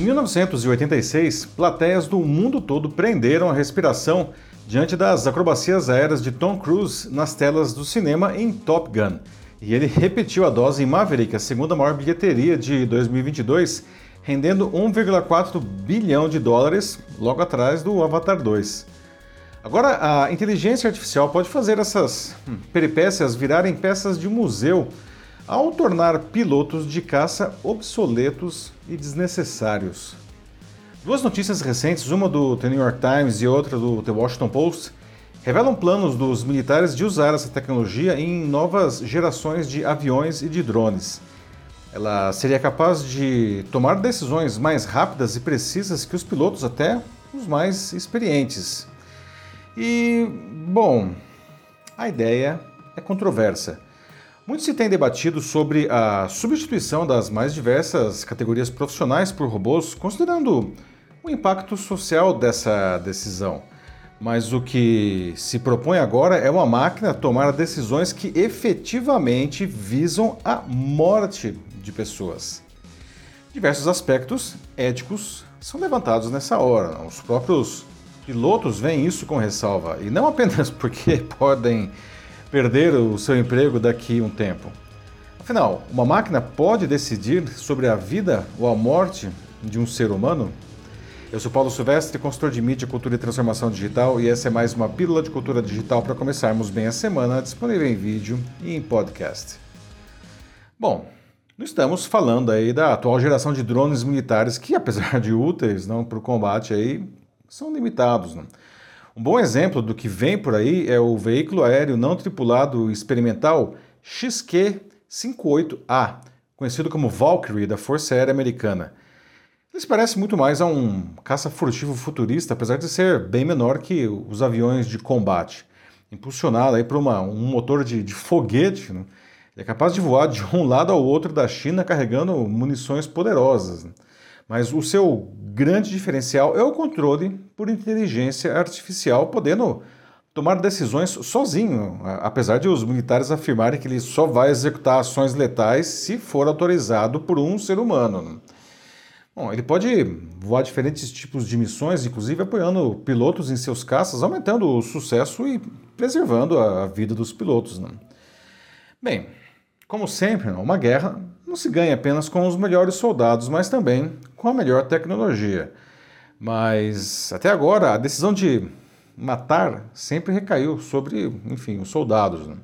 Em 1986, plateias do mundo todo prenderam a respiração diante das acrobacias aéreas de Tom Cruise nas telas do cinema em Top Gun. E ele repetiu a dose em Maverick, a segunda maior bilheteria de 2022, rendendo 1,4 bilhão de dólares, logo atrás do Avatar 2. Agora, a inteligência artificial pode fazer essas hum, peripécias virarem peças de museu ao tornar pilotos de caça obsoletos e desnecessários. Duas notícias recentes, uma do The New York Times e outra do The Washington Post, revelam planos dos militares de usar essa tecnologia em novas gerações de aviões e de drones. Ela seria capaz de tomar decisões mais rápidas e precisas que os pilotos, até os mais experientes. E, bom, a ideia é controversa. Muito se tem debatido sobre a substituição das mais diversas categorias profissionais por robôs, considerando o impacto social dessa decisão. Mas o que se propõe agora é uma máquina tomar decisões que efetivamente visam a morte de pessoas. Diversos aspectos éticos são levantados nessa hora. Os próprios pilotos veem isso com ressalva, e não apenas porque podem perder o seu emprego daqui a um tempo. Afinal, uma máquina pode decidir sobre a vida ou a morte de um ser humano? Eu sou Paulo Silvestre, consultor de mídia, cultura e transformação digital, e essa é mais uma pílula de cultura digital para começarmos bem a semana, disponível em vídeo e em podcast. Bom, estamos falando aí da atual geração de drones militares que, apesar de úteis não, para o combate, aí, são limitados. Né? Um bom exemplo do que vem por aí é o veículo aéreo não tripulado experimental XQ-58A, conhecido como Valkyrie da Força Aérea Americana. Ele se parece muito mais a um caça furtivo futurista, apesar de ser bem menor que os aviões de combate. Impulsionado aí por uma, um motor de, de foguete, né? ele é capaz de voar de um lado ao outro da China carregando munições poderosas. Né? Mas o seu grande diferencial é o controle por inteligência artificial, podendo tomar decisões sozinho, apesar de os militares afirmarem que ele só vai executar ações letais se for autorizado por um ser humano. Bom, ele pode voar diferentes tipos de missões, inclusive apoiando pilotos em seus caças, aumentando o sucesso e preservando a vida dos pilotos. Né? Bem, como sempre, uma guerra não se ganha apenas com os melhores soldados, mas também com a melhor tecnologia. Mas até agora a decisão de matar sempre recaiu sobre, enfim, os soldados. Né?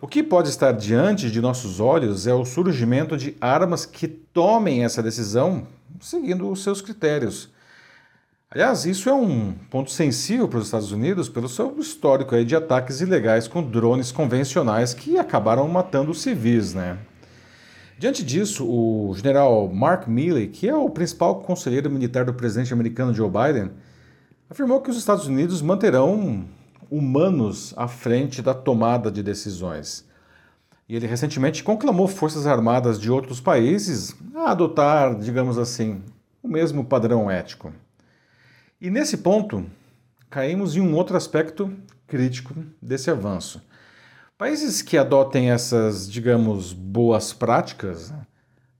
O que pode estar diante de nossos olhos é o surgimento de armas que tomem essa decisão seguindo os seus critérios. Aliás, isso é um ponto sensível para os Estados Unidos pelo seu histórico de ataques ilegais com drones convencionais que acabaram matando civis, né? Diante disso, o general Mark Milley, que é o principal conselheiro militar do presidente americano Joe Biden, afirmou que os Estados Unidos manterão humanos à frente da tomada de decisões. E ele recentemente conclamou forças armadas de outros países a adotar, digamos assim, o mesmo padrão ético. E nesse ponto, caímos em um outro aspecto crítico desse avanço. Países que adotem essas, digamos, boas práticas né,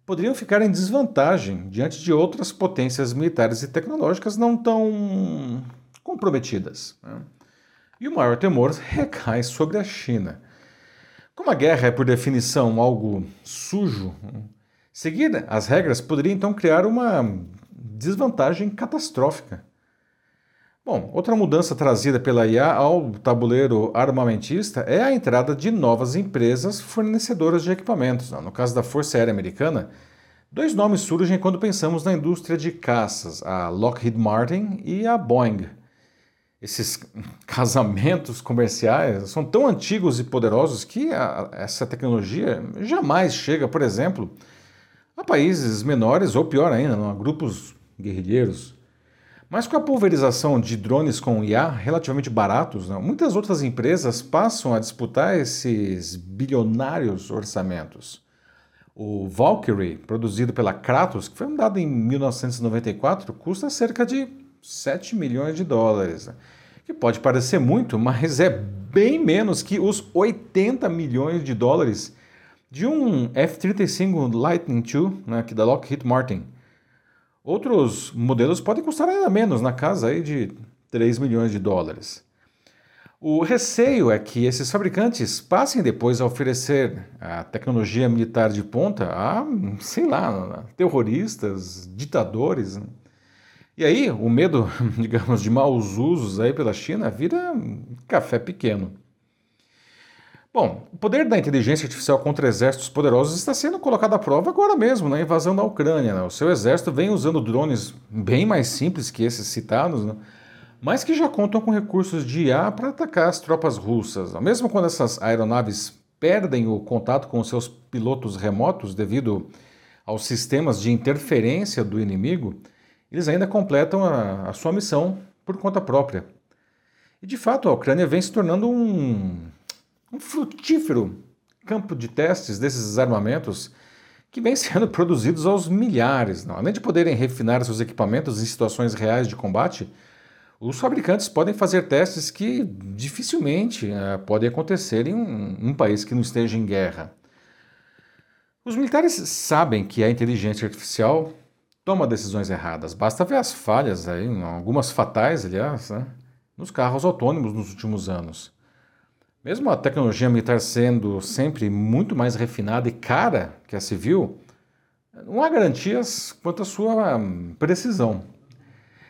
poderiam ficar em desvantagem diante de outras potências militares e tecnológicas não tão comprometidas. Né? E o maior temor recai sobre a China. Como a guerra é, por definição, algo sujo, seguir as regras poderia então criar uma desvantagem catastrófica Bom, outra mudança trazida pela IA ao tabuleiro armamentista é a entrada de novas empresas fornecedoras de equipamentos. No caso da Força Aérea Americana, dois nomes surgem quando pensamos na indústria de caças, a Lockheed Martin e a Boeing. Esses casamentos comerciais são tão antigos e poderosos que a, essa tecnologia jamais chega, por exemplo, a países menores ou pior ainda, a grupos guerrilheiros. Mas com a pulverização de drones com IA relativamente baratos, né, muitas outras empresas passam a disputar esses bilionários orçamentos. O Valkyrie, produzido pela Kratos, que foi fundado em 1994, custa cerca de 7 milhões de dólares. Né, que pode parecer muito, mas é bem menos que os 80 milhões de dólares de um F-35 Lightning II, né, que da Lockheed Martin. Outros modelos podem custar ainda menos, na casa aí de 3 milhões de dólares. O receio é que esses fabricantes passem depois a oferecer a tecnologia militar de ponta a, sei lá, terroristas, ditadores. E aí o medo, digamos, de maus usos aí pela China vira café pequeno. Bom, o poder da inteligência artificial contra exércitos poderosos está sendo colocado à prova agora mesmo na invasão da Ucrânia. Né? O seu exército vem usando drones bem mais simples que esses citados, né? mas que já contam com recursos de IA para atacar as tropas russas. Mesmo quando essas aeronaves perdem o contato com seus pilotos remotos devido aos sistemas de interferência do inimigo, eles ainda completam a, a sua missão por conta própria. E de fato, a Ucrânia vem se tornando um, um frutífero campo de testes desses armamentos que vem sendo produzidos aos milhares. Não? Além de poderem refinar seus equipamentos em situações reais de combate, os fabricantes podem fazer testes que dificilmente uh, podem acontecer em um, um país que não esteja em guerra. Os militares sabem que a inteligência artificial toma decisões erradas. Basta ver as falhas, aí, algumas fatais, aliás, né, nos carros autônomos nos últimos anos. Mesmo a tecnologia militar sendo sempre muito mais refinada e cara que a civil, não há garantias quanto à sua hum, precisão.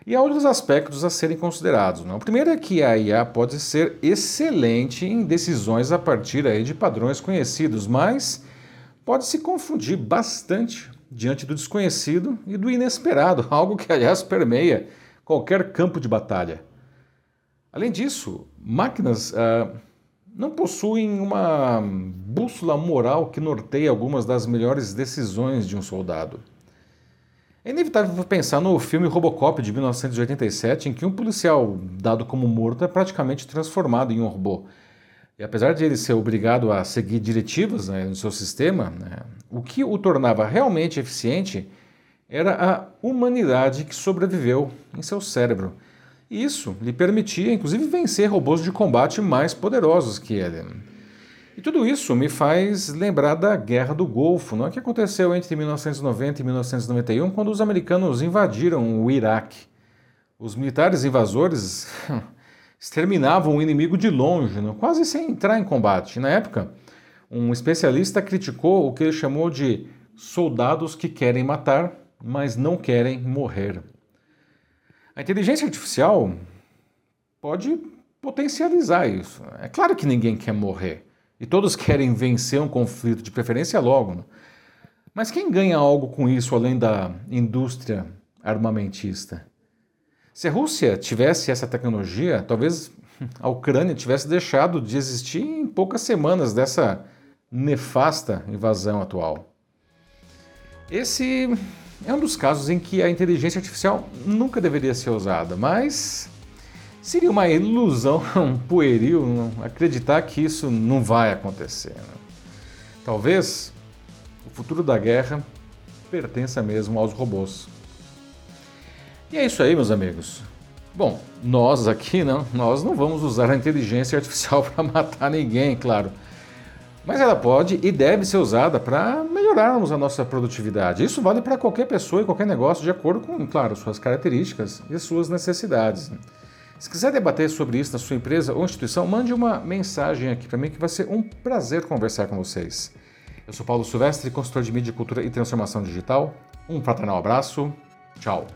E há outros aspectos a serem considerados. Né? O primeiro é que a IA pode ser excelente em decisões a partir aí de padrões conhecidos, mas pode se confundir bastante diante do desconhecido e do inesperado, algo que, aliás, permeia qualquer campo de batalha. Além disso, máquinas uh, não possuem uma bússola moral que norteie algumas das melhores decisões de um soldado. É inevitável pensar no filme Robocop de 1987, em que um policial dado como morto é praticamente transformado em um robô. E apesar de ele ser obrigado a seguir diretivas né, no seu sistema, né, o que o tornava realmente eficiente era a humanidade que sobreviveu em seu cérebro. E isso lhe permitia, inclusive, vencer robôs de combate mais poderosos que ele. E tudo isso me faz lembrar da Guerra do Golfo, não é que aconteceu entre 1990 e 1991, quando os americanos invadiram o Iraque. Os militares invasores exterminavam o inimigo de longe, não? quase sem entrar em combate. Na época, um especialista criticou o que ele chamou de soldados que querem matar, mas não querem morrer. A inteligência artificial pode potencializar isso. É claro que ninguém quer morrer. E todos querem vencer um conflito, de preferência logo. Né? Mas quem ganha algo com isso além da indústria armamentista? Se a Rússia tivesse essa tecnologia, talvez a Ucrânia tivesse deixado de existir em poucas semanas dessa nefasta invasão atual. Esse é um dos casos em que a inteligência artificial nunca deveria ser usada, mas Seria uma ilusão um pueril acreditar que isso não vai acontecer. Né? Talvez o futuro da guerra pertença mesmo aos robôs. E é isso aí, meus amigos. Bom, nós aqui não, nós não vamos usar a inteligência artificial para matar ninguém, claro. Mas ela pode e deve ser usada para melhorarmos a nossa produtividade. Isso vale para qualquer pessoa e qualquer negócio, de acordo com, claro, suas características e suas necessidades. Se quiser debater sobre isso na sua empresa ou instituição, mande uma mensagem aqui para mim que vai ser um prazer conversar com vocês. Eu sou Paulo Silvestre, consultor de mídia, cultura e transformação digital. Um fraternal abraço. Tchau.